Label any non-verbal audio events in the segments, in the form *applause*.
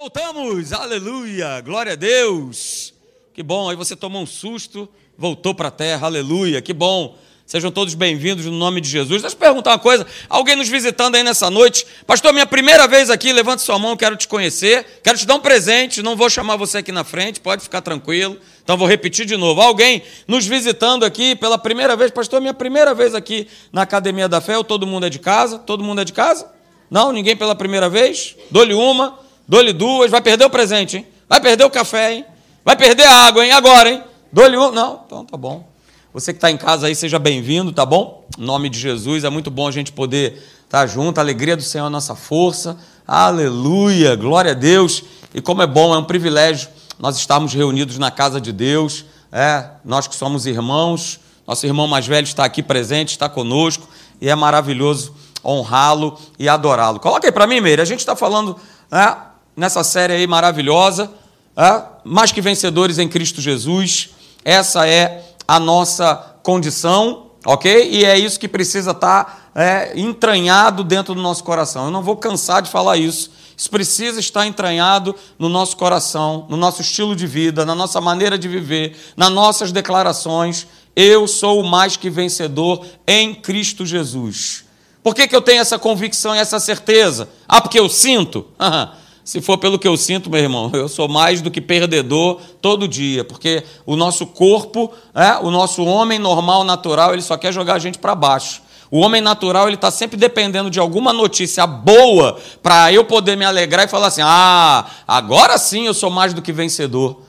Voltamos, aleluia, glória a Deus. Que bom, aí você tomou um susto, voltou para a terra, aleluia, que bom. Sejam todos bem-vindos no nome de Jesus. Deixa eu perguntar uma coisa: alguém nos visitando aí nessa noite? Pastor, minha primeira vez aqui, levante sua mão, quero te conhecer, quero te dar um presente, não vou chamar você aqui na frente, pode ficar tranquilo. Então vou repetir de novo. Alguém nos visitando aqui pela primeira vez, pastor, minha primeira vez aqui na Academia da Fé, todo mundo é de casa? Todo mundo é de casa? Não, ninguém pela primeira vez? Dou-lhe uma. Dou-lhe duas, vai perder o presente, hein? Vai perder o café, hein? Vai perder a água, hein? Agora, hein? Dou-lhe um. Não, então tá bom. Você que está em casa aí, seja bem-vindo, tá bom? Em nome de Jesus, é muito bom a gente poder estar tá junto. A alegria do Senhor é a nossa força. Aleluia, glória a Deus. E como é bom, é um privilégio nós estarmos reunidos na casa de Deus. É, nós que somos irmãos, nosso irmão mais velho está aqui presente, está conosco, e é maravilhoso honrá-lo e adorá-lo. Coloca aí para mim, Meire, a gente está falando né, nessa série aí maravilhosa, é? mais que vencedores em Cristo Jesus. Essa é a nossa condição, ok? E é isso que precisa estar é, entranhado dentro do nosso coração. Eu não vou cansar de falar isso. Isso precisa estar entranhado no nosso coração, no nosso estilo de vida, na nossa maneira de viver, nas nossas declarações. Eu sou mais que vencedor em Cristo Jesus. Por que, que eu tenho essa convicção e essa certeza? Ah, porque eu sinto? *laughs* Se for pelo que eu sinto, meu irmão, *laughs* eu sou mais do que perdedor todo dia, porque o nosso corpo, é, o nosso homem normal, natural, ele só quer jogar a gente para baixo. O homem natural ele está sempre dependendo de alguma notícia boa para eu poder me alegrar e falar assim: ah, agora sim eu sou mais do que vencedor.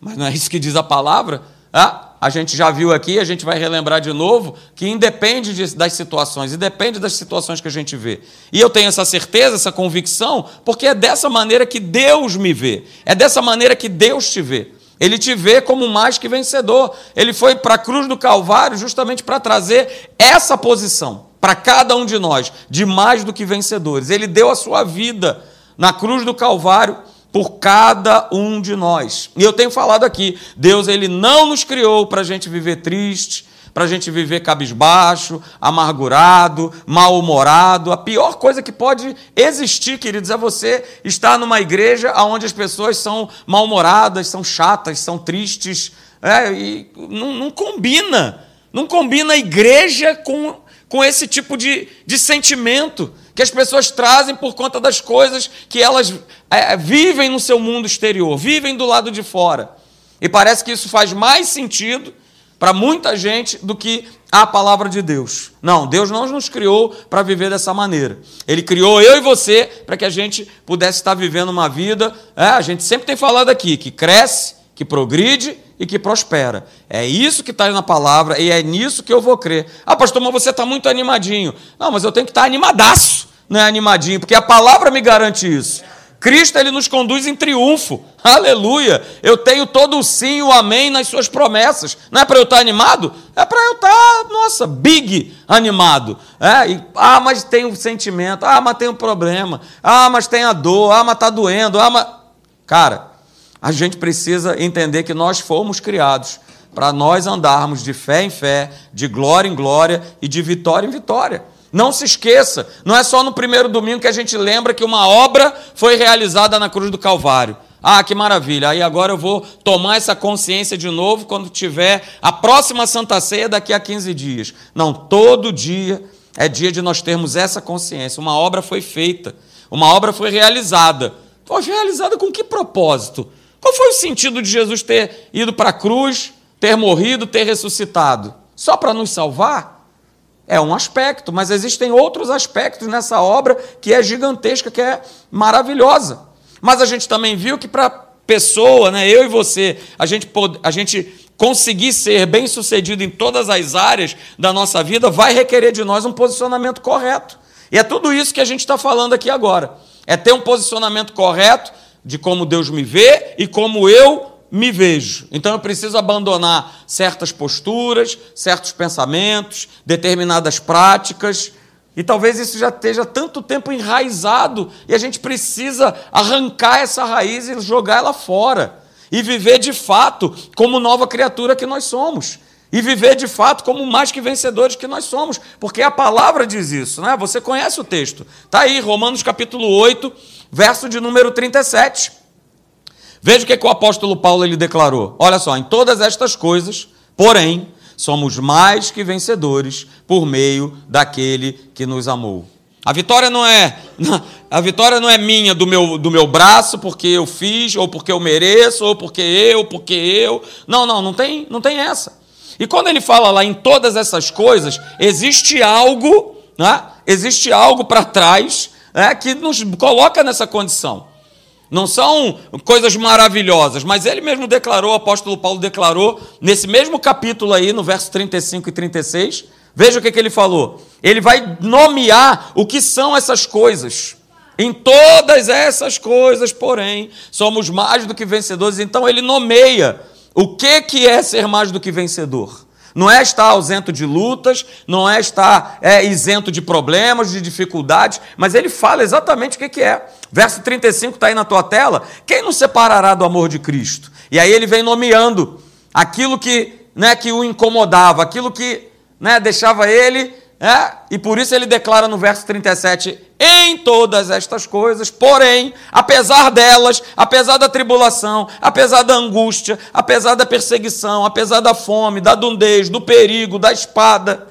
Mas não é isso que diz a palavra? Ah, a gente já viu aqui, a gente vai relembrar de novo, que independe de, das situações, e depende das situações que a gente vê. E eu tenho essa certeza, essa convicção, porque é dessa maneira que Deus me vê, é dessa maneira que Deus te vê. Ele te vê como mais que vencedor. Ele foi para a cruz do Calvário justamente para trazer essa posição para cada um de nós, de mais do que vencedores. Ele deu a sua vida na cruz do Calvário por cada um de nós. E eu tenho falado aqui, Deus ele não nos criou para a gente viver triste, para a gente viver cabisbaixo, amargurado, mal-humorado. A pior coisa que pode existir, queridos, é você estar numa igreja onde as pessoas são mal-humoradas, são chatas, são tristes. É, e não, não combina. Não combina a igreja com, com esse tipo de, de sentimento que as pessoas trazem por conta das coisas que elas é, é, vivem no seu mundo exterior, vivem do lado de fora. E parece que isso faz mais sentido para muita gente do que a palavra de Deus. Não, Deus não nos criou para viver dessa maneira. Ele criou eu e você para que a gente pudesse estar vivendo uma vida. É, a gente sempre tem falado aqui que cresce, que progride e que prospera. É isso que está na palavra e é nisso que eu vou crer. Ah, pastor, mas você está muito animadinho. Não, mas eu tenho que estar animadaço não é animadinho, porque a palavra me garante isso. Cristo ele nos conduz em triunfo. Aleluia! Eu tenho todo o sim e o amém nas suas promessas. Não é para eu estar animado? É para eu estar, nossa, big animado. É, e, ah, mas tem um sentimento. Ah, mas tem um problema. Ah, mas tem a dor. Ah, mas está doendo. Ah, mas... Cara, a gente precisa entender que nós fomos criados para nós andarmos de fé em fé, de glória em glória e de vitória em vitória. Não se esqueça, não é só no primeiro domingo que a gente lembra que uma obra foi realizada na cruz do Calvário. Ah, que maravilha! Aí agora eu vou tomar essa consciência de novo quando tiver a próxima Santa Ceia daqui a 15 dias. Não, todo dia é dia de nós termos essa consciência. Uma obra foi feita, uma obra foi realizada. Foi realizada com que propósito? Qual foi o sentido de Jesus ter ido para a cruz, ter morrido, ter ressuscitado? Só para nos salvar? É um aspecto, mas existem outros aspectos nessa obra que é gigantesca, que é maravilhosa. Mas a gente também viu que para pessoa, né, eu e você, a gente, pode, a gente conseguir ser bem sucedido em todas as áreas da nossa vida vai requerer de nós um posicionamento correto. E é tudo isso que a gente está falando aqui agora. É ter um posicionamento correto de como Deus me vê e como eu me vejo. Então eu preciso abandonar certas posturas, certos pensamentos, determinadas práticas. E talvez isso já esteja tanto tempo enraizado e a gente precisa arrancar essa raiz e jogar ela fora e viver de fato como nova criatura que nós somos. e viver de fato como mais que vencedores que nós somos, porque a palavra diz isso, né? Você conhece o texto. Tá aí, Romanos capítulo 8, verso de número 37. Veja o que, é que o apóstolo Paulo ele declarou. Olha só, em todas estas coisas, porém, somos mais que vencedores por meio daquele que nos amou. A vitória não é a vitória não é minha do meu, do meu braço porque eu fiz ou porque eu mereço ou porque eu, porque eu. Não, não, não tem, não tem essa. E quando ele fala lá em todas essas coisas, existe algo, né? Existe algo para trás né, que nos coloca nessa condição. Não são coisas maravilhosas, mas ele mesmo declarou, o apóstolo Paulo declarou, nesse mesmo capítulo aí, no verso 35 e 36, veja o que, que ele falou. Ele vai nomear o que são essas coisas. Em todas essas coisas, porém, somos mais do que vencedores. Então ele nomeia o que, que é ser mais do que vencedor. Não é estar ausento de lutas, não é estar é, isento de problemas, de dificuldades, mas ele fala exatamente o que, que é. Verso 35 está aí na tua tela. Quem nos separará do amor de Cristo? E aí ele vem nomeando aquilo que, né, que o incomodava, aquilo que né, deixava ele é? E por isso ele declara no verso 37: em todas estas coisas, porém, apesar delas, apesar da tribulação, apesar da angústia, apesar da perseguição, apesar da fome, da dundez, do perigo, da espada,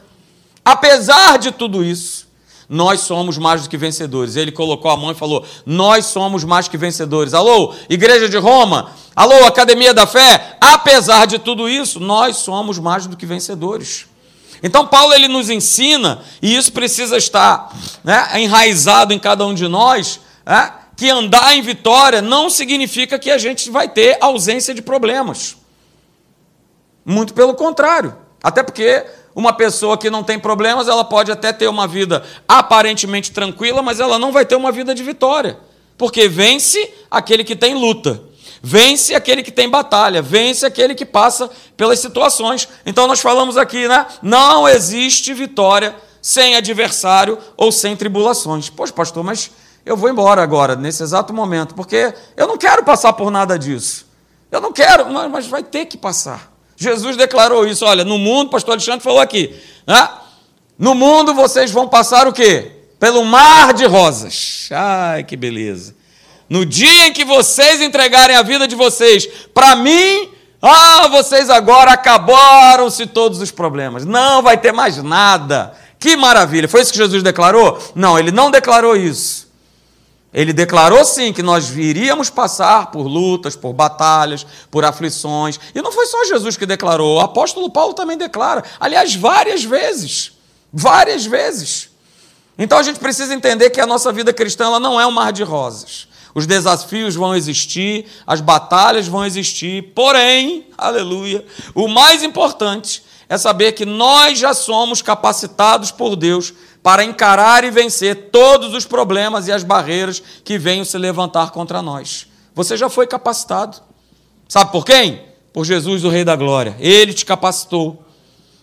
apesar de tudo isso, nós somos mais do que vencedores. Ele colocou a mão e falou: Nós somos mais que vencedores. Alô, Igreja de Roma, alô, Academia da Fé, apesar de tudo isso, nós somos mais do que vencedores. Então, Paulo ele nos ensina, e isso precisa estar né, enraizado em cada um de nós, né, que andar em vitória não significa que a gente vai ter ausência de problemas. Muito pelo contrário. Até porque uma pessoa que não tem problemas, ela pode até ter uma vida aparentemente tranquila, mas ela não vai ter uma vida de vitória. Porque vence aquele que tem luta. Vence aquele que tem batalha, vence aquele que passa pelas situações. Então nós falamos aqui, né? Não existe vitória sem adversário ou sem tribulações. Poxa, pastor, mas eu vou embora agora, nesse exato momento, porque eu não quero passar por nada disso. Eu não quero, mas vai ter que passar. Jesus declarou isso, olha, no mundo, pastor Alexandre falou aqui, né? No mundo vocês vão passar o quê? Pelo mar de rosas. Ai, que beleza. No dia em que vocês entregarem a vida de vocês para mim, ah, vocês agora acabaram-se todos os problemas. Não vai ter mais nada. Que maravilha. Foi isso que Jesus declarou? Não, ele não declarou isso. Ele declarou sim que nós viríamos passar por lutas, por batalhas, por aflições. E não foi só Jesus que declarou, o apóstolo Paulo também declara. Aliás, várias vezes. Várias vezes. Então a gente precisa entender que a nossa vida cristã ela não é um mar de rosas. Os desafios vão existir, as batalhas vão existir, porém, aleluia, o mais importante é saber que nós já somos capacitados por Deus para encarar e vencer todos os problemas e as barreiras que venham se levantar contra nós. Você já foi capacitado. Sabe por quem? Por Jesus, o Rei da Glória. Ele te capacitou.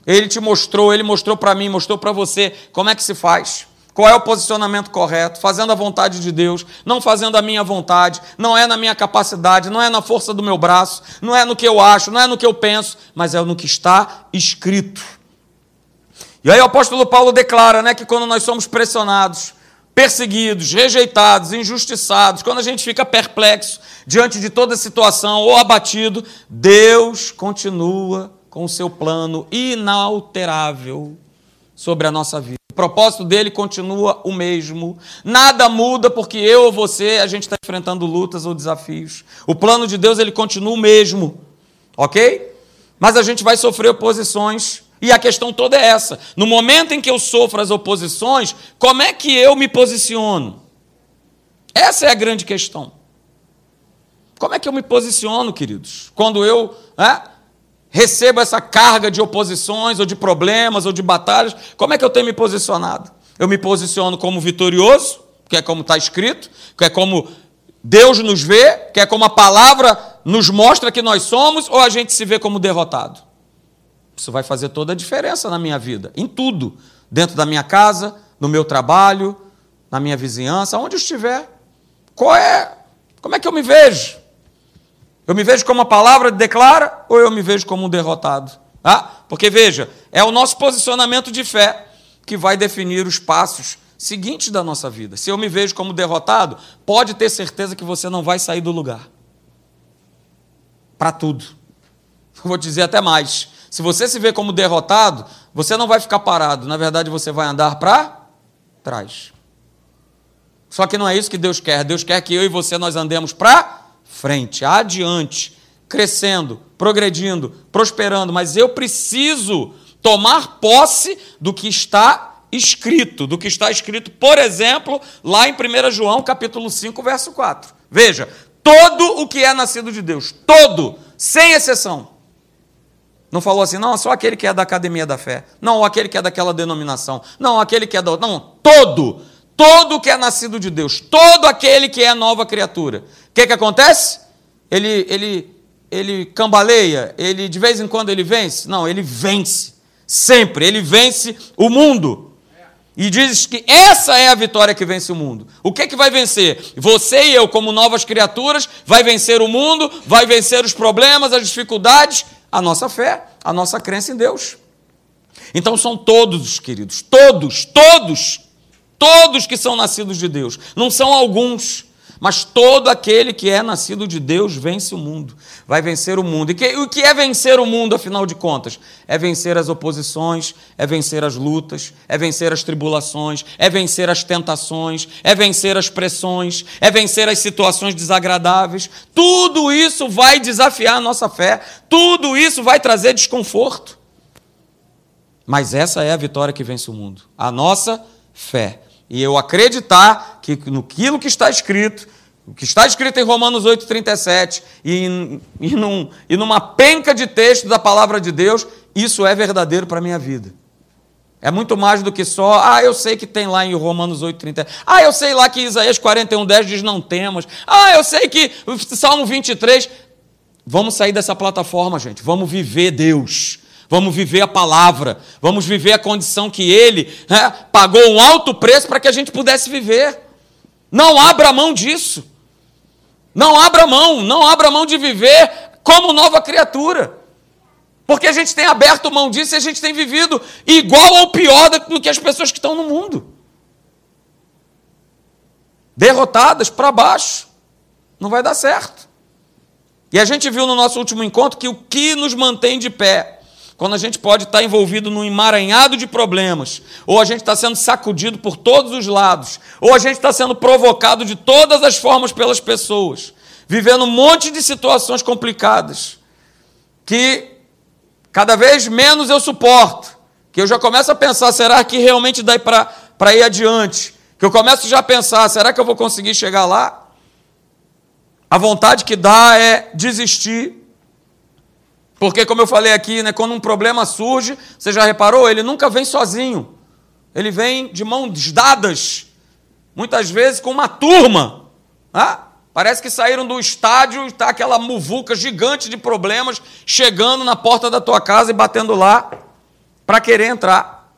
Ele te mostrou, ele mostrou para mim, mostrou para você como é que se faz. Qual é o posicionamento correto? Fazendo a vontade de Deus, não fazendo a minha vontade, não é na minha capacidade, não é na força do meu braço, não é no que eu acho, não é no que eu penso, mas é no que está escrito. E aí o apóstolo Paulo declara né, que quando nós somos pressionados, perseguidos, rejeitados, injustiçados, quando a gente fica perplexo diante de toda situação ou abatido, Deus continua com o seu plano inalterável sobre a nossa vida. O propósito dele continua o mesmo. Nada muda porque eu ou você, a gente está enfrentando lutas ou desafios. O plano de Deus ele continua o mesmo. Ok? Mas a gente vai sofrer oposições. E a questão toda é essa. No momento em que eu sofro as oposições, como é que eu me posiciono? Essa é a grande questão. Como é que eu me posiciono, queridos? Quando eu é, recebo essa carga de oposições, ou de problemas, ou de batalhas, como é que eu tenho me posicionado? Eu me posiciono como vitorioso, que é como está escrito, que é como Deus nos vê, que é como a palavra nos mostra que nós somos, ou a gente se vê como derrotado? Isso vai fazer toda a diferença na minha vida, em tudo, dentro da minha casa, no meu trabalho, na minha vizinhança, onde eu estiver. Qual é? Como é que eu me vejo? Eu me vejo como a palavra declara ou eu me vejo como um derrotado? Ah, porque veja, é o nosso posicionamento de fé que vai definir os passos seguintes da nossa vida. Se eu me vejo como derrotado, pode ter certeza que você não vai sair do lugar. Para tudo. *laughs* Vou dizer até mais. Se você se vê como derrotado, você não vai ficar parado. Na verdade, você vai andar para trás. Só que não é isso que Deus quer. Deus quer que eu e você nós andemos para frente, adiante, crescendo, progredindo, prosperando. Mas eu preciso tomar posse do que está escrito, do que está escrito, por exemplo, lá em 1 João, capítulo 5, verso 4. Veja, todo o que é nascido de Deus, todo, sem exceção, não falou assim, não, só aquele que é da academia da fé. Não, aquele que é daquela denominação. Não, aquele que é da. Não, todo. Todo que é nascido de Deus. Todo aquele que é nova criatura. O que, que acontece? Ele, ele, ele cambaleia, ele de vez em quando ele vence? Não, ele vence. Sempre. Ele vence o mundo. E diz que essa é a vitória que vence o mundo. O que, que vai vencer? Você e eu, como novas criaturas, vai vencer o mundo, vai vencer os problemas, as dificuldades a nossa fé, a nossa crença em Deus. Então são todos, queridos, todos, todos, todos que são nascidos de Deus. Não são alguns, mas todo aquele que é nascido de Deus vence o mundo, vai vencer o mundo. E que, o que é vencer o mundo, afinal de contas? É vencer as oposições, é vencer as lutas, é vencer as tribulações, é vencer as tentações, é vencer as pressões, é vencer as situações desagradáveis. Tudo isso vai desafiar a nossa fé, tudo isso vai trazer desconforto. Mas essa é a vitória que vence o mundo, a nossa fé. E eu acreditar que no que está escrito, o que está escrito em Romanos 8,37 e, e, num, e numa penca de texto da palavra de Deus, isso é verdadeiro para a minha vida. É muito mais do que só, ah, eu sei que tem lá em Romanos 8,30. Ah, eu sei lá que Isaías 41,10 diz não temos. Ah, eu sei que Salmo 23. Vamos sair dessa plataforma, gente. Vamos viver Deus. Vamos viver a palavra. Vamos viver a condição que Ele né, pagou um alto preço para que a gente pudesse viver. Não abra mão disso. Não abra mão, não abra mão de viver como nova criatura. Porque a gente tem aberto mão disso e a gente tem vivido igual ou pior do que as pessoas que estão no mundo. Derrotadas para baixo. Não vai dar certo. E a gente viu no nosso último encontro que o que nos mantém de pé, quando a gente pode estar envolvido num emaranhado de problemas, ou a gente está sendo sacudido por todos os lados, ou a gente está sendo provocado de todas as formas pelas pessoas, vivendo um monte de situações complicadas, que cada vez menos eu suporto, que eu já começo a pensar, será que realmente dá para ir adiante? Que eu começo já a pensar, será que eu vou conseguir chegar lá? A vontade que dá é desistir. Porque, como eu falei aqui, né, quando um problema surge, você já reparou? Ele nunca vem sozinho. Ele vem de mãos dadas, muitas vezes com uma turma. Ah? Parece que saíram do estádio e está aquela muvuca gigante de problemas chegando na porta da tua casa e batendo lá para querer entrar.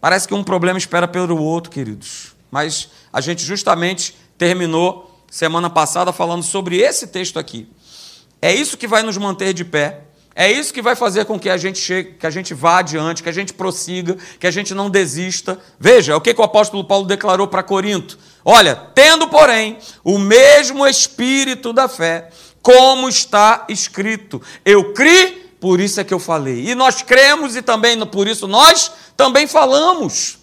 Parece que um problema espera pelo outro, queridos. Mas a gente justamente terminou semana passada falando sobre esse texto aqui. É isso que vai nos manter de pé. É isso que vai fazer com que a gente chegue, que a gente vá adiante, que a gente prossiga, que a gente não desista. Veja, o que, que o apóstolo Paulo declarou para Corinto. Olha, tendo, porém, o mesmo espírito da fé, como está escrito: Eu criei, por isso é que eu falei. E nós cremos e também por isso nós também falamos.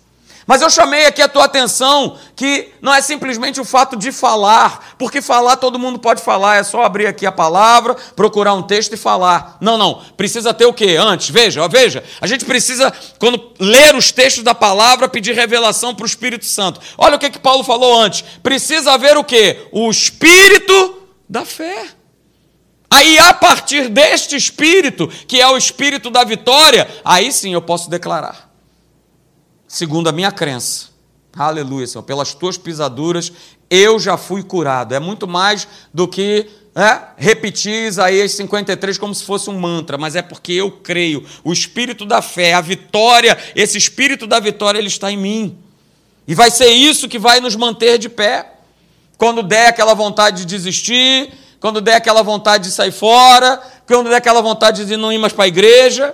Mas eu chamei aqui a tua atenção que não é simplesmente o fato de falar, porque falar todo mundo pode falar, é só abrir aqui a palavra, procurar um texto e falar. Não, não, precisa ter o quê? Antes, veja, veja, a gente precisa, quando ler os textos da palavra, pedir revelação para o Espírito Santo. Olha o que, que Paulo falou antes: precisa haver o quê? O Espírito da fé. Aí, a partir deste Espírito, que é o Espírito da vitória, aí sim eu posso declarar segundo a minha crença. Aleluia, Senhor. Pelas tuas pisaduras eu já fui curado. É muito mais do que é, repetir Isaías 53 como se fosse um mantra, mas é porque eu creio. O espírito da fé, a vitória, esse espírito da vitória, ele está em mim. E vai ser isso que vai nos manter de pé. Quando der aquela vontade de desistir, quando der aquela vontade de sair fora, quando der aquela vontade de não ir mais para a igreja.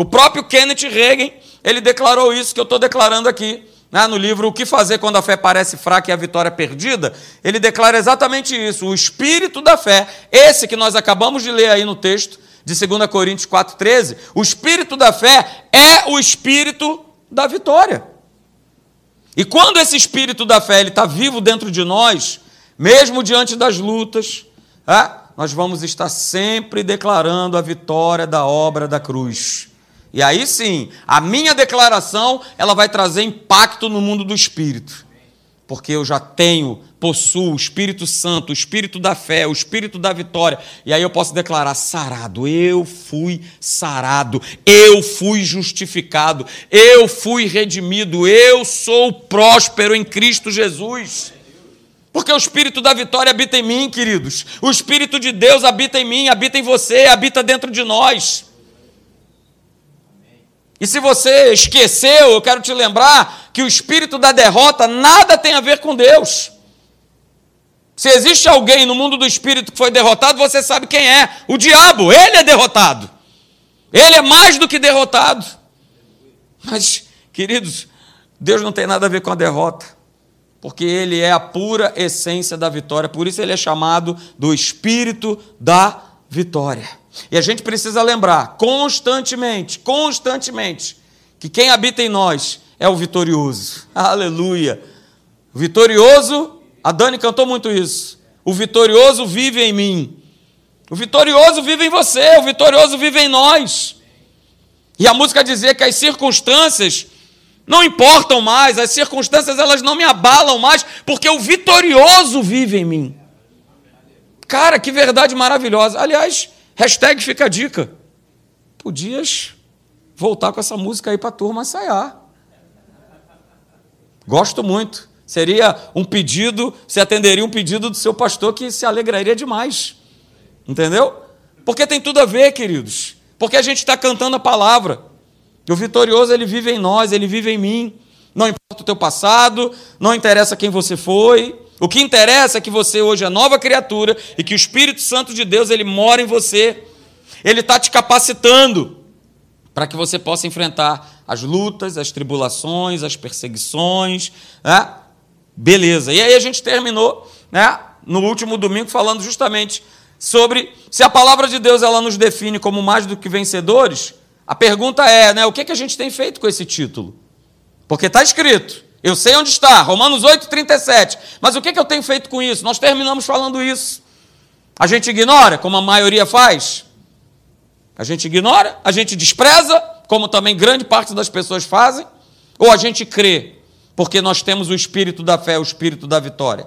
O próprio Kenneth Reagan, ele declarou isso que eu estou declarando aqui. Né, no livro O que fazer quando a fé parece fraca e a vitória perdida, ele declara exatamente isso. O espírito da fé, esse que nós acabamos de ler aí no texto de 2 Coríntios 4,13, o espírito da fé é o espírito da vitória. E quando esse espírito da fé está vivo dentro de nós, mesmo diante das lutas, é, nós vamos estar sempre declarando a vitória da obra da cruz. E aí sim, a minha declaração, ela vai trazer impacto no mundo do espírito. Porque eu já tenho, possuo o Espírito Santo, o Espírito da fé, o Espírito da vitória. E aí eu posso declarar: sarado, eu fui sarado, eu fui justificado, eu fui redimido, eu sou próspero em Cristo Jesus. Porque o Espírito da vitória habita em mim, queridos. O Espírito de Deus habita em mim, habita em você, habita dentro de nós. E se você esqueceu, eu quero te lembrar que o espírito da derrota nada tem a ver com Deus. Se existe alguém no mundo do espírito que foi derrotado, você sabe quem é: o diabo. Ele é derrotado. Ele é mais do que derrotado. Mas, queridos, Deus não tem nada a ver com a derrota, porque Ele é a pura essência da vitória. Por isso, Ele é chamado do espírito da vitória. E a gente precisa lembrar constantemente, constantemente, que quem habita em nós é o vitorioso. *laughs* Aleluia. O vitorioso, a Dani cantou muito isso. O vitorioso vive em mim. O vitorioso vive em você, o vitorioso vive em nós. E a música dizia que as circunstâncias não importam mais, as circunstâncias elas não me abalam mais, porque o vitorioso vive em mim. Cara, que verdade maravilhosa. Aliás, Hashtag fica a dica. Podias voltar com essa música aí para a turma ensaiar. Gosto muito. Seria um pedido, você atenderia um pedido do seu pastor que se alegraria demais. Entendeu? Porque tem tudo a ver, queridos. Porque a gente está cantando a palavra. O vitorioso, ele vive em nós, ele vive em mim. Não importa o teu passado, não interessa quem você foi, o que interessa é que você hoje é nova criatura e que o Espírito Santo de Deus ele mora em você. Ele está te capacitando para que você possa enfrentar as lutas, as tribulações, as perseguições. Né? Beleza. E aí a gente terminou né, no último domingo falando justamente sobre se a palavra de Deus ela nos define como mais do que vencedores. A pergunta é, né, o que, que a gente tem feito com esse título? Porque está escrito, eu sei onde está, Romanos 8, 37. Mas o que, que eu tenho feito com isso? Nós terminamos falando isso. A gente ignora, como a maioria faz. A gente ignora, a gente despreza, como também grande parte das pessoas fazem. Ou a gente crê, porque nós temos o espírito da fé, o espírito da vitória.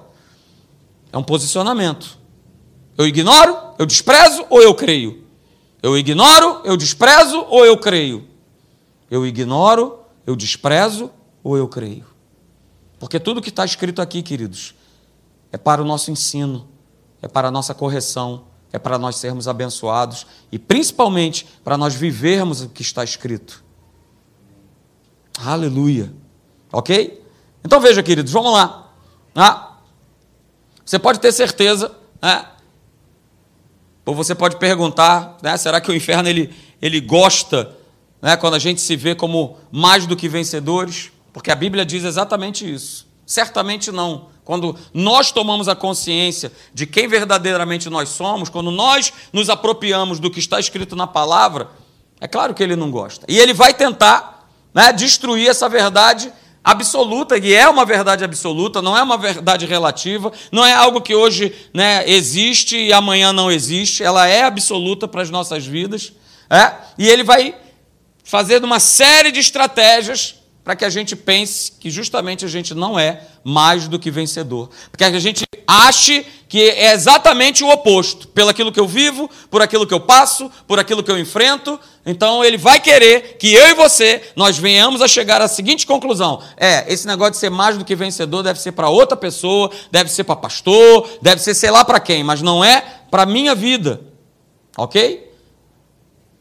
É um posicionamento. Eu ignoro, eu desprezo ou eu creio? Eu ignoro, eu desprezo ou eu creio? Eu ignoro, eu desprezo ou eu creio? Porque tudo que está escrito aqui, queridos, é para o nosso ensino, é para a nossa correção, é para nós sermos abençoados e principalmente para nós vivermos o que está escrito. Aleluia. Ok? Então veja, queridos, vamos lá. Ah, você pode ter certeza, né? ou você pode perguntar, né? será que o inferno ele, ele gosta né? quando a gente se vê como mais do que vencedores? Porque a Bíblia diz exatamente isso. Certamente não. Quando nós tomamos a consciência de quem verdadeiramente nós somos, quando nós nos apropriamos do que está escrito na palavra, é claro que ele não gosta. E ele vai tentar né, destruir essa verdade absoluta, que é uma verdade absoluta, não é uma verdade relativa, não é algo que hoje né, existe e amanhã não existe, ela é absoluta para as nossas vidas. É? E ele vai fazer uma série de estratégias para que a gente pense que justamente a gente não é mais do que vencedor. Porque a gente ache que é exatamente o oposto. Pelo aquilo que eu vivo, por aquilo que eu passo, por aquilo que eu enfrento. Então ele vai querer que eu e você, nós venhamos a chegar à seguinte conclusão. É, esse negócio de ser mais do que vencedor deve ser para outra pessoa, deve ser para pastor, deve ser sei lá para quem, mas não é para minha vida. Ok?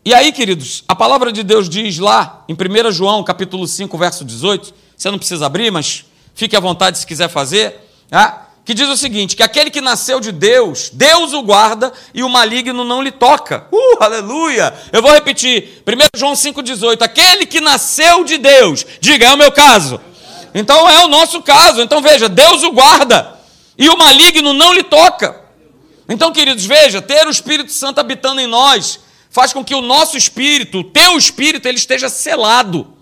E aí, queridos, a palavra de Deus diz lá em 1 João, capítulo 5, verso 18, você não precisa abrir, mas fique à vontade se quiser fazer, tá? que diz o seguinte: que aquele que nasceu de Deus, Deus o guarda e o maligno não lhe toca. Uh, aleluia! Eu vou repetir. 1 João 5,18. Aquele que nasceu de Deus, diga, é o meu caso. Então é o nosso caso. Então veja, Deus o guarda e o maligno não lhe toca. Então, queridos, veja, ter o Espírito Santo habitando em nós faz com que o nosso espírito, o teu espírito, ele esteja selado.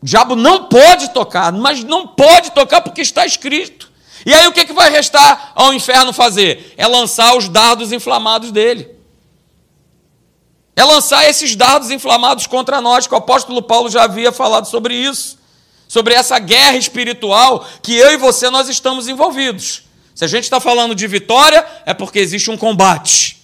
O diabo não pode tocar, mas não pode tocar porque está escrito. E aí o que, que vai restar ao inferno fazer? É lançar os dardos inflamados dele. É lançar esses dardos inflamados contra nós, que o apóstolo Paulo já havia falado sobre isso. Sobre essa guerra espiritual que eu e você nós estamos envolvidos. Se a gente está falando de vitória, é porque existe um combate.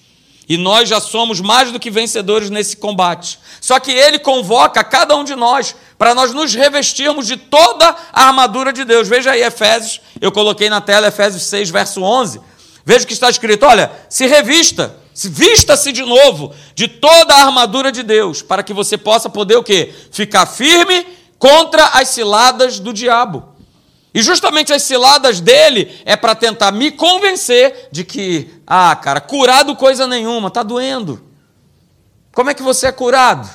E nós já somos mais do que vencedores nesse combate. Só que ele convoca cada um de nós para nós nos revestirmos de toda a armadura de Deus. Veja aí Efésios, eu coloquei na tela Efésios 6, verso 11. Veja que está escrito: olha, se revista, se vista-se de novo de toda a armadura de Deus, para que você possa poder o quê? Ficar firme contra as ciladas do diabo. E justamente as ciladas dele é para tentar me convencer de que, ah, cara, curado coisa nenhuma, tá doendo. Como é que você é curado?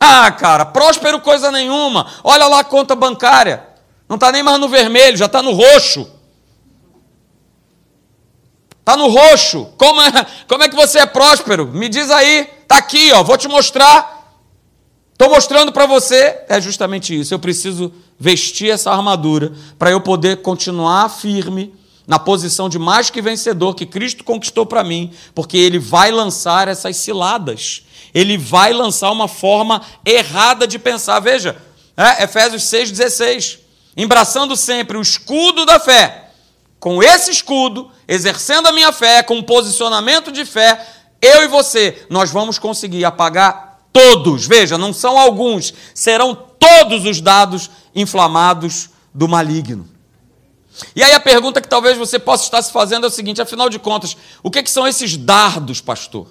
Ah, cara, próspero coisa nenhuma. Olha lá a conta bancária. Não está nem mais no vermelho, já está no roxo. Está no roxo. Como é, como é que você é próspero? Me diz aí. Está aqui, ó. Vou te mostrar. Estou mostrando para você. É justamente isso. Eu preciso vestir essa armadura para eu poder continuar firme na posição de mais que vencedor que Cristo conquistou para mim, porque Ele vai lançar essas ciladas. Ele vai lançar uma forma errada de pensar. Veja, é, Efésios 6,16. Embraçando sempre o escudo da fé. Com esse escudo, exercendo a minha fé, com um posicionamento de fé, eu e você, nós vamos conseguir apagar todos. Veja, não são alguns, serão todos os dados inflamados do maligno. E aí a pergunta que talvez você possa estar se fazendo é o seguinte: afinal de contas, o que, que são esses dardos, pastor?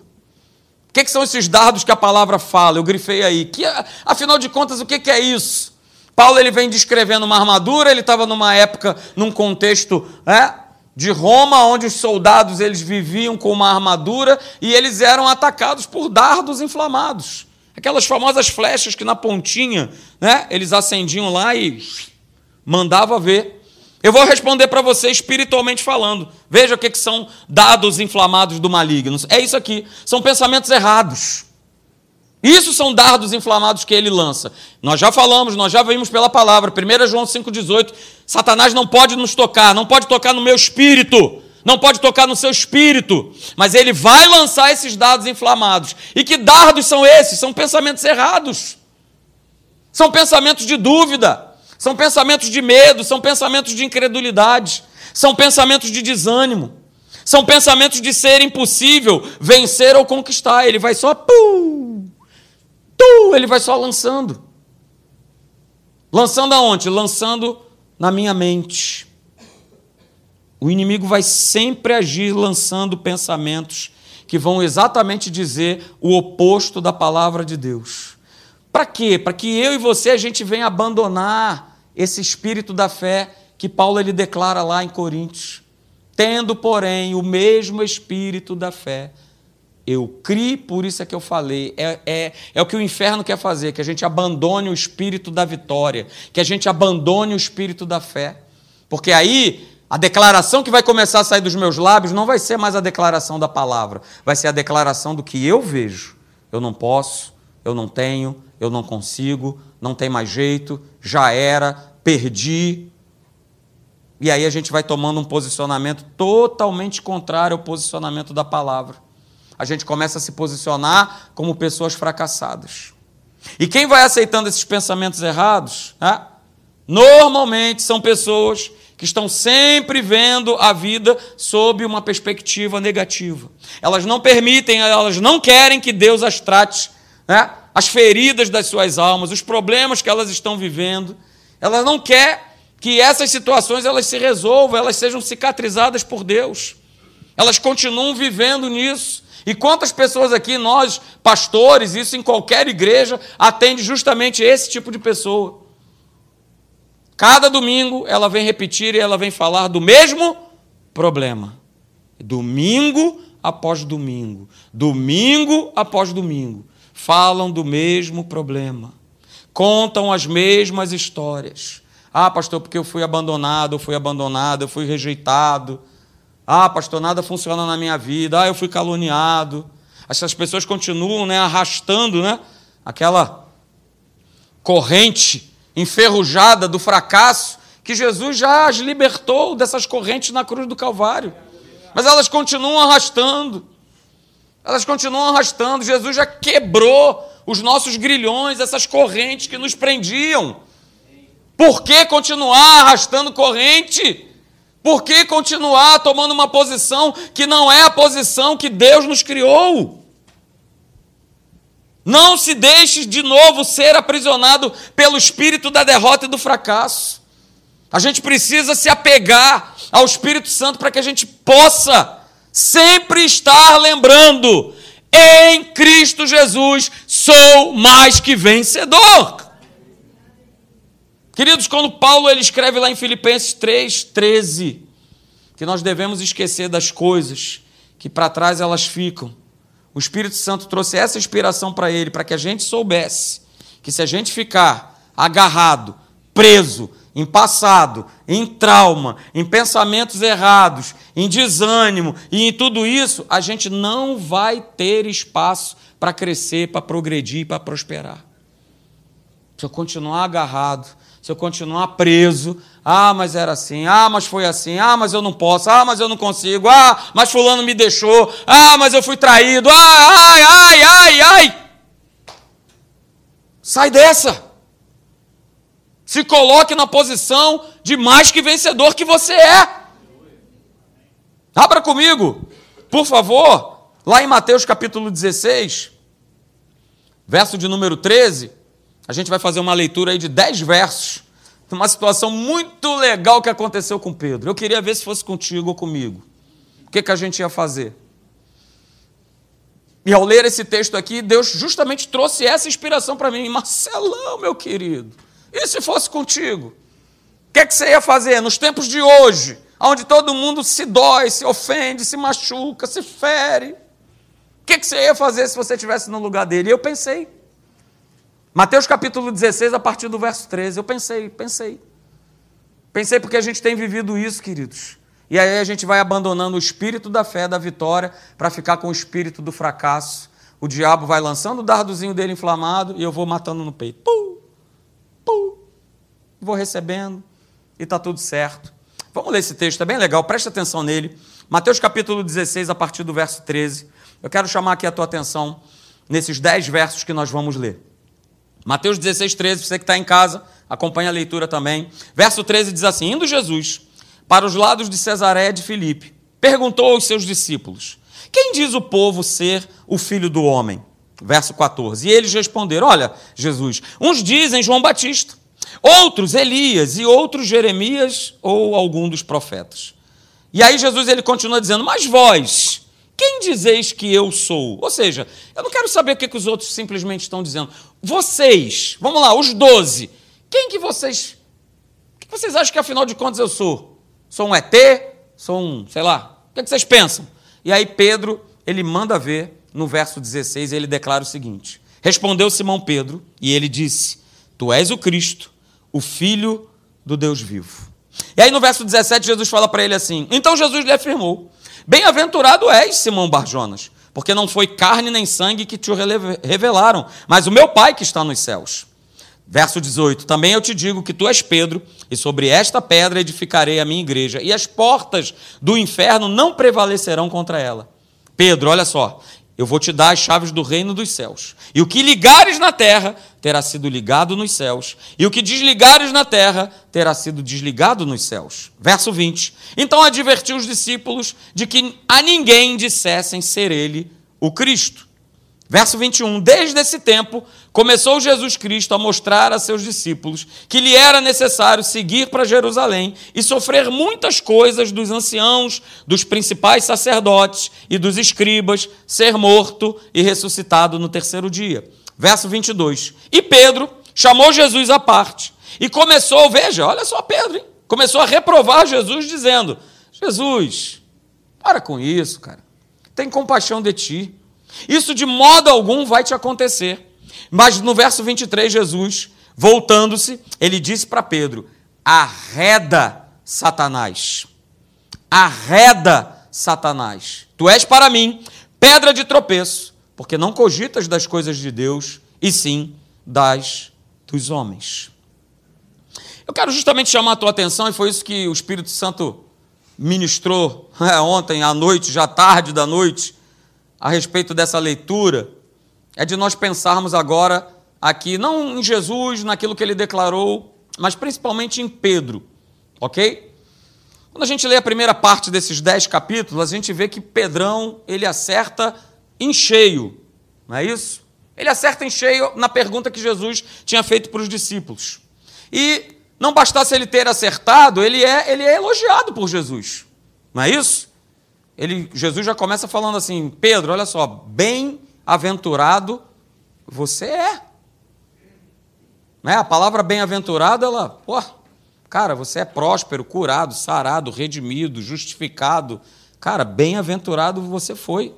O que, que são esses dardos que a palavra fala? Eu grifei aí. Que, afinal de contas, o que, que é isso? Paulo ele vem descrevendo uma armadura, ele estava numa época, num contexto é, de Roma, onde os soldados eles viviam com uma armadura e eles eram atacados por dardos inflamados. Aquelas famosas flechas que na pontinha, né, eles acendiam lá e mandava ver. Eu vou responder para você espiritualmente falando. Veja o que, que são dados inflamados do maligno. É isso aqui. São pensamentos errados. Isso são dardos inflamados que ele lança. Nós já falamos, nós já vimos pela palavra. 1 João 5,18. Satanás não pode nos tocar, não pode tocar no meu espírito não pode tocar no seu espírito, mas ele vai lançar esses dados inflamados. E que dardos são esses? São pensamentos errados. São pensamentos de dúvida, são pensamentos de medo, são pensamentos de incredulidade, são pensamentos de desânimo, são pensamentos de ser impossível vencer ou conquistar. Ele vai só pum, tu, ele vai só lançando. Lançando aonde? Lançando na minha mente. O inimigo vai sempre agir lançando pensamentos que vão exatamente dizer o oposto da palavra de Deus. Para quê? Para que eu e você a gente venha abandonar esse espírito da fé que Paulo ele declara lá em Coríntios. Tendo, porém, o mesmo espírito da fé, eu criei, por isso é que eu falei. É, é, é o que o inferno quer fazer, que a gente abandone o espírito da vitória, que a gente abandone o espírito da fé. Porque aí a declaração que vai começar a sair dos meus lábios não vai ser mais a declaração da palavra, vai ser a declaração do que eu vejo. Eu não posso, eu não tenho, eu não consigo, não tem mais jeito, já era, perdi. E aí a gente vai tomando um posicionamento totalmente contrário ao posicionamento da palavra. A gente começa a se posicionar como pessoas fracassadas. E quem vai aceitando esses pensamentos errados, né? normalmente são pessoas que estão sempre vendo a vida sob uma perspectiva negativa. Elas não permitem, elas não querem que Deus as trate, né? as feridas das suas almas, os problemas que elas estão vivendo. Elas não querem que essas situações elas se resolvam, elas sejam cicatrizadas por Deus. Elas continuam vivendo nisso. E quantas pessoas aqui, nós, pastores, isso em qualquer igreja, atende justamente esse tipo de pessoa Cada domingo ela vem repetir e ela vem falar do mesmo problema. Domingo após domingo, domingo após domingo, falam do mesmo problema, contam as mesmas histórias. Ah, pastor, porque eu fui abandonado, eu fui abandonado, eu fui rejeitado. Ah, pastor, nada funciona na minha vida. Ah, eu fui caluniado. Essas pessoas continuam né, arrastando né, aquela corrente enferrujada do fracasso, que Jesus já as libertou dessas correntes na cruz do Calvário. Mas elas continuam arrastando. Elas continuam arrastando. Jesus já quebrou os nossos grilhões, essas correntes que nos prendiam. Por que continuar arrastando corrente? Por que continuar tomando uma posição que não é a posição que Deus nos criou? Não se deixe de novo ser aprisionado pelo espírito da derrota e do fracasso. A gente precisa se apegar ao Espírito Santo para que a gente possa sempre estar lembrando: em Cristo Jesus sou mais que vencedor. Queridos, quando Paulo ele escreve lá em Filipenses 3:13 que nós devemos esquecer das coisas que para trás elas ficam o Espírito Santo trouxe essa inspiração para ele, para que a gente soubesse que se a gente ficar agarrado, preso, em passado, em trauma, em pensamentos errados, em desânimo e em tudo isso, a gente não vai ter espaço para crescer, para progredir, para prosperar. Se eu continuar agarrado, se eu continuar preso, ah, mas era assim, ah, mas foi assim, ah, mas eu não posso, ah, mas eu não consigo, ah, mas fulano me deixou, ah, mas eu fui traído, ah, ai, ai, ai, ai. Sai dessa. Se coloque na posição de mais que vencedor que você é. Abra comigo, por favor, lá em Mateus capítulo 16, verso de número 13. A gente vai fazer uma leitura aí de 10 versos uma situação muito legal que aconteceu com Pedro. Eu queria ver se fosse contigo ou comigo. O que, que a gente ia fazer? E ao ler esse texto aqui, Deus justamente trouxe essa inspiração para mim. Marcelão, meu querido, e se fosse contigo? O que, que você ia fazer nos tempos de hoje, onde todo mundo se dói, se ofende, se machuca, se fere? O que, que você ia fazer se você estivesse no lugar dele? E eu pensei, Mateus capítulo 16, a partir do verso 13. Eu pensei, pensei. Pensei porque a gente tem vivido isso, queridos. E aí a gente vai abandonando o espírito da fé, da vitória, para ficar com o espírito do fracasso. O diabo vai lançando o dardozinho dele inflamado e eu vou matando no peito. Pum, pum. Vou recebendo e está tudo certo. Vamos ler esse texto, é bem legal, presta atenção nele. Mateus capítulo 16, a partir do verso 13. Eu quero chamar aqui a tua atenção nesses 10 versos que nós vamos ler. Mateus 16, 13, você que está em casa, acompanha a leitura também. Verso 13 diz assim: Indo Jesus para os lados de Cesaré de Filipe, perguntou aos seus discípulos: Quem diz o povo ser o filho do homem? Verso 14. E eles responderam: Olha, Jesus, uns dizem João Batista, outros Elias e outros Jeremias ou algum dos profetas. E aí Jesus ele continua dizendo: Mas vós, quem dizeis que eu sou? Ou seja, eu não quero saber o que, que os outros simplesmente estão dizendo. Vocês, vamos lá, os doze. Quem que vocês. O que vocês acham que afinal de contas eu sou? Sou um ET? Sou um, sei lá. O que, que vocês pensam? E aí Pedro, ele manda ver no verso 16, ele declara o seguinte: Respondeu Simão Pedro, e ele disse: Tu és o Cristo, o Filho do Deus vivo. E aí no verso 17, Jesus fala para ele assim: Então Jesus lhe afirmou Bem-aventurado és, Simão Barjonas, porque não foi carne nem sangue que te revelaram, mas o meu Pai que está nos céus. Verso 18: Também eu te digo que tu és Pedro, e sobre esta pedra edificarei a minha igreja, e as portas do inferno não prevalecerão contra ela. Pedro, olha só, eu vou te dar as chaves do reino dos céus. E o que ligares na terra terá sido ligado nos céus, e o que desligares na terra terá sido desligado nos céus. Verso 20. Então advertiu os discípulos de que a ninguém dissessem ser ele o Cristo. Verso 21. Desde esse tempo, começou Jesus Cristo a mostrar a seus discípulos que lhe era necessário seguir para Jerusalém e sofrer muitas coisas dos anciãos, dos principais sacerdotes e dos escribas, ser morto e ressuscitado no terceiro dia. Verso 22. E Pedro chamou Jesus à parte e começou, veja, olha só Pedro, hein? começou a reprovar Jesus, dizendo: Jesus, para com isso, cara, tem compaixão de ti. Isso de modo algum vai te acontecer. Mas no verso 23, Jesus, voltando-se, ele disse para Pedro: Arreda, Satanás. Arreda, Satanás. Tu és para mim pedra de tropeço, porque não cogitas das coisas de Deus, e sim das dos homens. Eu quero justamente chamar a tua atenção, e foi isso que o Espírito Santo ministrou é, *laughs* ontem à noite, já tarde da noite, a respeito dessa leitura, é de nós pensarmos agora aqui, não em Jesus, naquilo que ele declarou, mas principalmente em Pedro, ok? Quando a gente lê a primeira parte desses dez capítulos, a gente vê que Pedrão ele acerta em cheio, não é isso? Ele acerta em cheio na pergunta que Jesus tinha feito para os discípulos. E não bastasse ele ter acertado, ele é, ele é elogiado por Jesus. Não é isso? Ele, Jesus já começa falando assim: Pedro, olha só, bem-aventurado você é. Né? A palavra bem-aventurado, ela, pô, cara, você é próspero, curado, sarado, redimido, justificado. Cara, bem-aventurado você foi.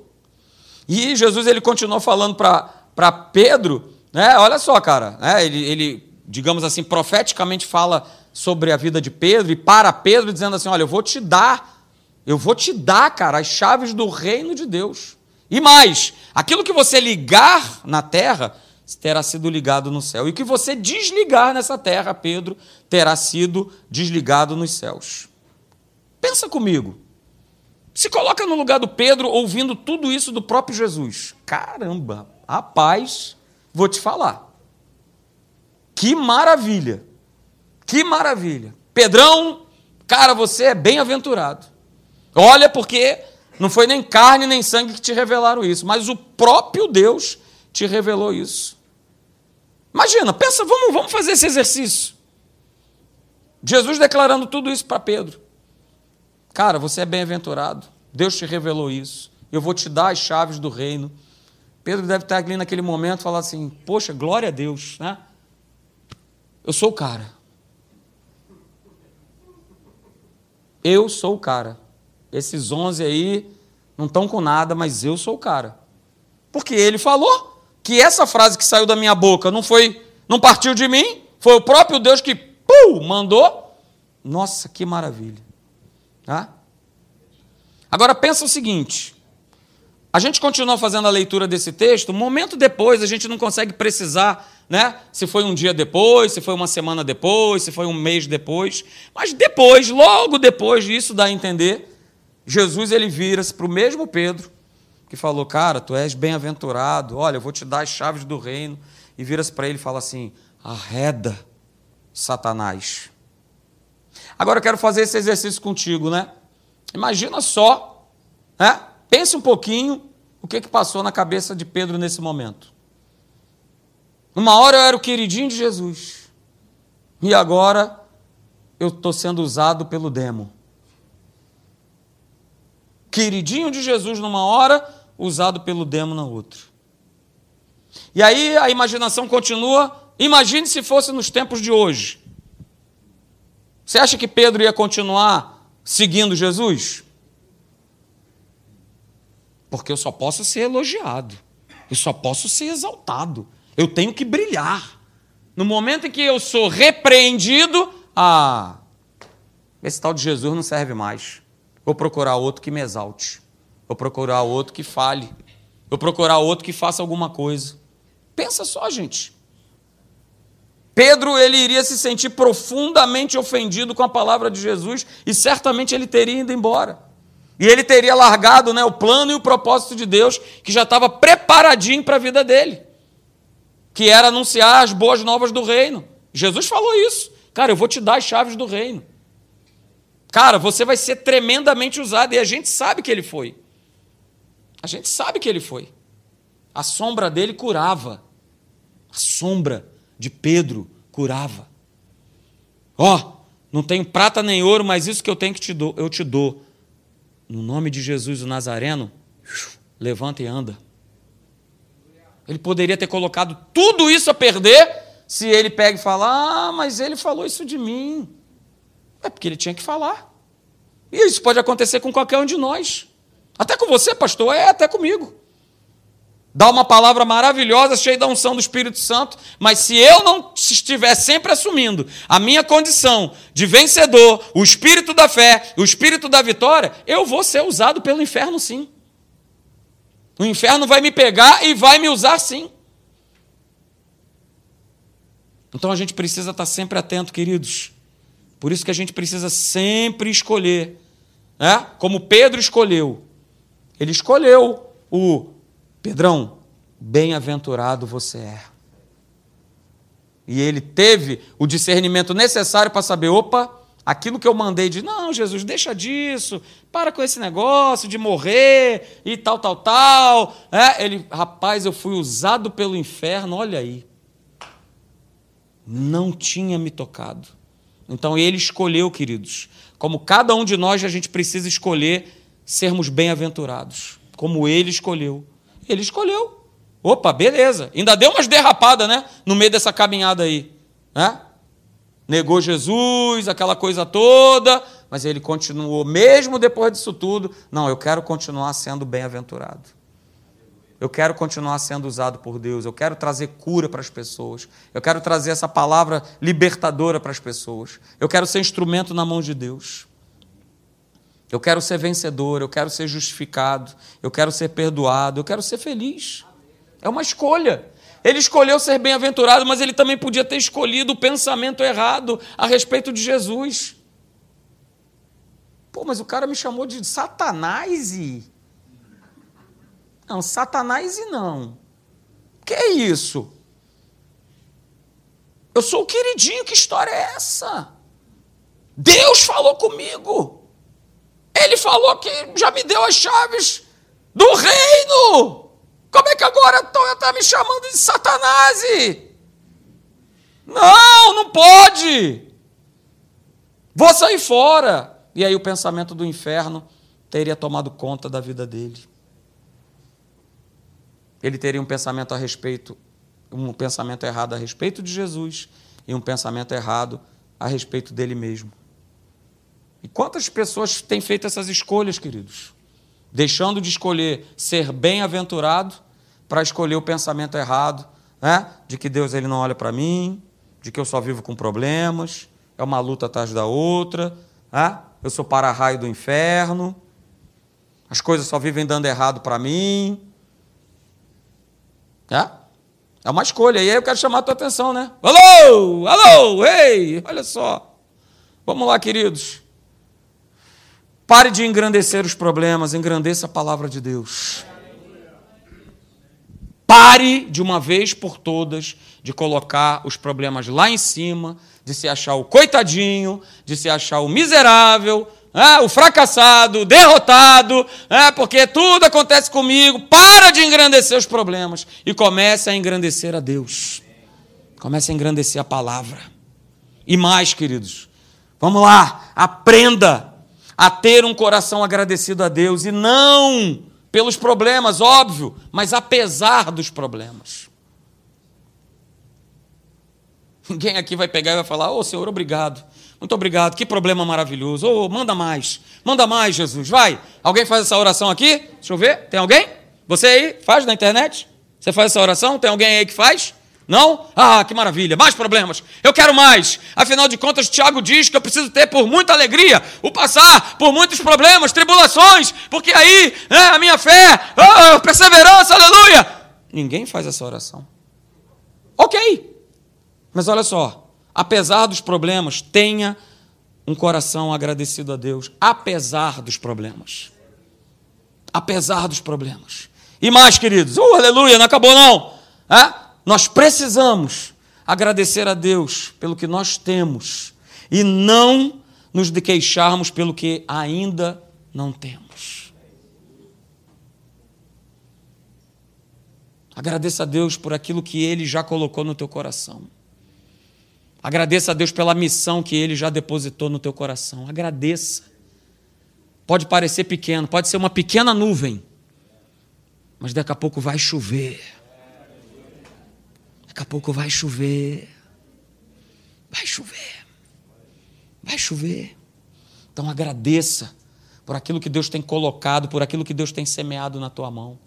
E Jesus ele continuou falando para Pedro, né? Olha só, cara, né? ele, ele digamos assim, profeticamente fala sobre a vida de Pedro e para Pedro, dizendo assim: Olha, eu vou te dar, eu vou te dar, cara, as chaves do reino de Deus. E mais, aquilo que você ligar na terra terá sido ligado no céu. E o que você desligar nessa terra, Pedro, terá sido desligado nos céus. Pensa comigo. Se coloca no lugar do Pedro ouvindo tudo isso do próprio Jesus. Caramba, rapaz, vou te falar. Que maravilha! Que maravilha! Pedrão, cara, você é bem-aventurado. Olha, porque não foi nem carne nem sangue que te revelaram isso, mas o próprio Deus te revelou isso. Imagina, pensa, vamos, vamos fazer esse exercício. Jesus declarando tudo isso para Pedro. Cara, você é bem-aventurado. Deus te revelou isso. Eu vou te dar as chaves do reino. Pedro deve estar ali naquele momento falar assim: Poxa, glória a Deus, né? Eu sou o cara. Eu sou o cara. Esses 11 aí não estão com nada, mas eu sou o cara. Porque ele falou que essa frase que saiu da minha boca não foi, não partiu de mim, foi o próprio Deus que pum, mandou. Nossa, que maravilha. Tá? Agora pensa o seguinte: a gente continua fazendo a leitura desse texto, um momento depois a gente não consegue precisar né? Se foi um dia depois, se foi uma semana depois, se foi um mês depois. Mas depois, logo depois disso, dá a entender, Jesus ele vira-se para o mesmo Pedro, que falou: Cara, tu és bem-aventurado, olha, eu vou te dar as chaves do reino. E vira-se para ele e fala assim: Arreda, Satanás. Agora eu quero fazer esse exercício contigo, né? Imagina só, né? Pense um pouquinho o que, que passou na cabeça de Pedro nesse momento. Uma hora eu era o queridinho de Jesus. E agora eu estou sendo usado pelo demo. Queridinho de Jesus numa hora, usado pelo demo na outra. E aí a imaginação continua. Imagine se fosse nos tempos de hoje. Você acha que Pedro ia continuar seguindo Jesus? Porque eu só posso ser elogiado. Eu só posso ser exaltado. Eu tenho que brilhar. No momento em que eu sou repreendido, ah, esse tal de Jesus não serve mais. Vou procurar outro que me exalte. Vou procurar outro que fale. Vou procurar outro que faça alguma coisa. Pensa só, gente. Pedro ele iria se sentir profundamente ofendido com a palavra de Jesus e certamente ele teria ido embora. E ele teria largado né, o plano e o propósito de Deus que já estava preparadinho para a vida dele que era anunciar as boas novas do reino. Jesus falou isso. Cara, eu vou te dar as chaves do reino. Cara, você vai ser tremendamente usado. E a gente sabe que ele foi. A gente sabe que ele foi. A sombra dele curava. A sombra de Pedro curava. Ó, oh, não tenho prata nem ouro, mas isso que eu tenho que te dou, eu te dou. No nome de Jesus o Nazareno, levanta e anda. Ele poderia ter colocado tudo isso a perder se ele pega e fala: Ah, mas ele falou isso de mim. É porque ele tinha que falar. E isso pode acontecer com qualquer um de nós. Até com você, pastor, é até comigo. Dá uma palavra maravilhosa, cheia da unção do Espírito Santo, mas se eu não estiver sempre assumindo a minha condição de vencedor, o espírito da fé, o espírito da vitória, eu vou ser usado pelo inferno sim. O inferno vai me pegar e vai me usar sim. Então a gente precisa estar sempre atento, queridos. Por isso que a gente precisa sempre escolher, né? como Pedro escolheu. Ele escolheu o Pedrão, bem-aventurado você é. E ele teve o discernimento necessário para saber: opa, aquilo que eu mandei de não, Jesus, deixa disso, para com esse negócio de morrer e tal, tal, tal. É, ele, rapaz, eu fui usado pelo inferno, olha aí. Não tinha me tocado. Então ele escolheu, queridos, como cada um de nós a gente precisa escolher sermos bem-aventurados, como ele escolheu. Ele escolheu. Opa, beleza. Ainda deu umas derrapadas, né? No meio dessa caminhada aí. Né? Negou Jesus, aquela coisa toda, mas ele continuou, mesmo depois disso tudo. Não, eu quero continuar sendo bem-aventurado. Eu quero continuar sendo usado por Deus. Eu quero trazer cura para as pessoas. Eu quero trazer essa palavra libertadora para as pessoas. Eu quero ser instrumento na mão de Deus. Eu quero ser vencedor, eu quero ser justificado, eu quero ser perdoado, eu quero ser feliz. É uma escolha. Ele escolheu ser bem-aventurado, mas ele também podia ter escolhido o pensamento errado a respeito de Jesus. Pô, mas o cara me chamou de Satanás e. Não, Satanás e não. Que é isso? Eu sou o queridinho, que história é essa? Deus falou comigo. Ele falou que já me deu as chaves do reino. Como é que agora está me chamando de Satanás? Não, não pode. Vou sair fora. E aí o pensamento do inferno teria tomado conta da vida dele. Ele teria um pensamento a respeito, um pensamento errado a respeito de Jesus e um pensamento errado a respeito dele mesmo. E quantas pessoas têm feito essas escolhas, queridos? Deixando de escolher ser bem-aventurado para escolher o pensamento errado, né? de que Deus ele não olha para mim, de que eu só vivo com problemas, é uma luta atrás da outra, né? eu sou para-raio do inferno, as coisas só vivem dando errado para mim. É? é uma escolha. E aí eu quero chamar a tua atenção, né? Alô! Alô! Ei! Olha só. Vamos lá, queridos. Pare de engrandecer os problemas, engrandeça a palavra de Deus. Pare de uma vez por todas de colocar os problemas lá em cima, de se achar o coitadinho, de se achar o miserável, é, o fracassado, o derrotado, é, porque tudo acontece comigo. Para de engrandecer os problemas e comece a engrandecer a Deus. Comece a engrandecer a palavra. E mais, queridos, vamos lá, aprenda a ter um coração agradecido a Deus e não pelos problemas, óbvio, mas apesar dos problemas. Ninguém aqui vai pegar e vai falar: Ô oh, Senhor, obrigado. Muito obrigado, que problema maravilhoso. Oh, manda mais, manda mais, Jesus, vai. Alguém faz essa oração aqui? Deixa eu ver, tem alguém? Você aí faz na internet? Você faz essa oração? Tem alguém aí que faz? Não? Ah, que maravilha, mais problemas. Eu quero mais. Afinal de contas, Tiago diz que eu preciso ter por muita alegria o passar por muitos problemas, tribulações, porque aí né, a minha fé, oh, perseverança, aleluia. Ninguém faz essa oração. Ok, mas olha só, apesar dos problemas, tenha um coração agradecido a Deus, apesar dos problemas. Apesar dos problemas. E mais, queridos, oh, aleluia, não acabou não. É? Nós precisamos agradecer a Deus pelo que nós temos e não nos queixarmos pelo que ainda não temos. Agradeça a Deus por aquilo que Ele já colocou no teu coração. Agradeça a Deus pela missão que Ele já depositou no teu coração. Agradeça. Pode parecer pequeno, pode ser uma pequena nuvem, mas daqui a pouco vai chover. Daqui a pouco vai chover. Vai chover. Vai chover. Então agradeça por aquilo que Deus tem colocado, por aquilo que Deus tem semeado na tua mão,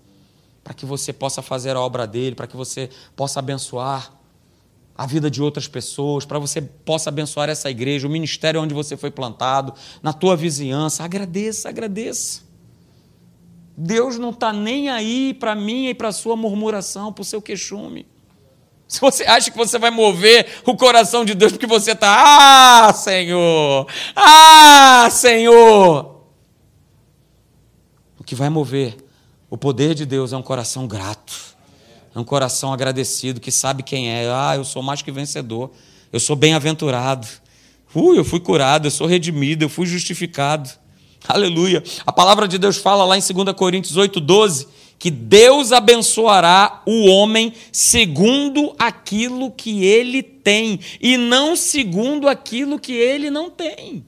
para que você possa fazer a obra dele, para que você possa abençoar a vida de outras pessoas, para você possa abençoar essa igreja, o ministério onde você foi plantado, na tua vizinhança. Agradeça, agradeça. Deus não está nem aí para mim e para sua murmuração, para o seu queixume. Se você acha que você vai mover o coração de Deus porque você está, ah, Senhor, ah, Senhor. O que vai mover o poder de Deus é um coração grato, é um coração agradecido, que sabe quem é. Ah, eu sou mais que vencedor, eu sou bem-aventurado. Ui, eu fui curado, eu sou redimido, eu fui justificado. Aleluia. A palavra de Deus fala lá em 2 Coríntios 8, 12, que Deus abençoará o homem segundo aquilo que ele tem, e não segundo aquilo que ele não tem.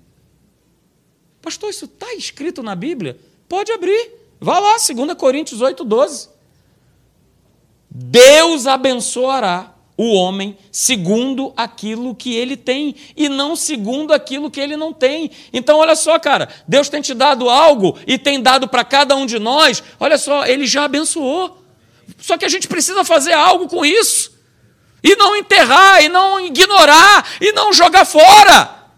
Pastor, isso está escrito na Bíblia? Pode abrir. Vá lá, 2 Coríntios 8, 12. Deus abençoará o homem segundo aquilo que ele tem e não segundo aquilo que ele não tem. Então, olha só, cara, Deus tem te dado algo e tem dado para cada um de nós, olha só, ele já abençoou. Só que a gente precisa fazer algo com isso. E não enterrar, e não ignorar, e não jogar fora.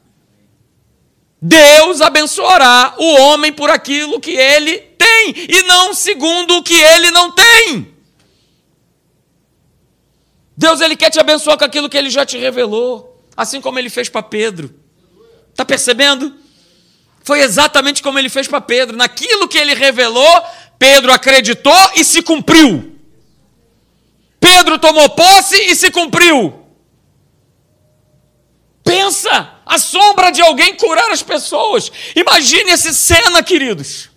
Deus abençoará o homem por aquilo que ele tem, e não segundo o que ele não tem. Deus ele quer te abençoar com aquilo que ele já te revelou, assim como ele fez para Pedro. Está percebendo? Foi exatamente como ele fez para Pedro. Naquilo que ele revelou, Pedro acreditou e se cumpriu. Pedro tomou posse e se cumpriu. Pensa, a sombra de alguém curar as pessoas. Imagine essa cena, queridos.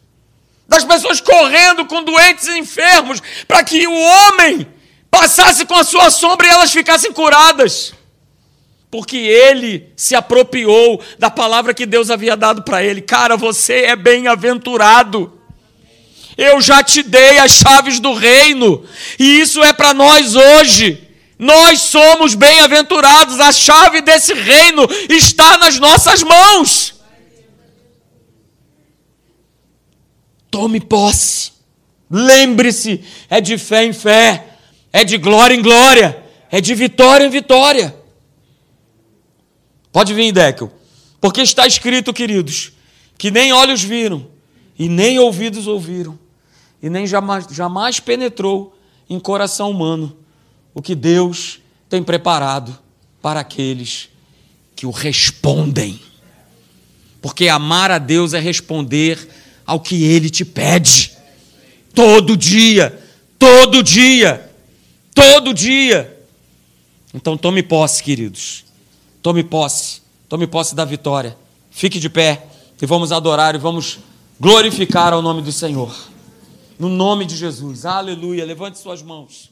Das pessoas correndo com doentes e enfermos para que o homem passasse com a sua sombra e elas ficassem curadas. Porque ele se apropriou da palavra que Deus havia dado para ele. Cara, você é bem-aventurado. Eu já te dei as chaves do reino, e isso é para nós hoje. Nós somos bem-aventurados, a chave desse reino está nas nossas mãos. Tome posse, lembre-se, é de fé em fé é de glória em glória, é de vitória em vitória. Pode vir, Dekel, porque está escrito, queridos, que nem olhos viram, e nem ouvidos ouviram, e nem jamais, jamais penetrou em coração humano o que Deus tem preparado para aqueles que o respondem. Porque amar a Deus é responder ao que Ele te pede, todo dia, todo dia todo dia. Então tome posse, queridos. Tome posse. Tome posse da vitória. Fique de pé e vamos adorar e vamos glorificar ao nome do Senhor. No nome de Jesus. Aleluia. Levante suas mãos.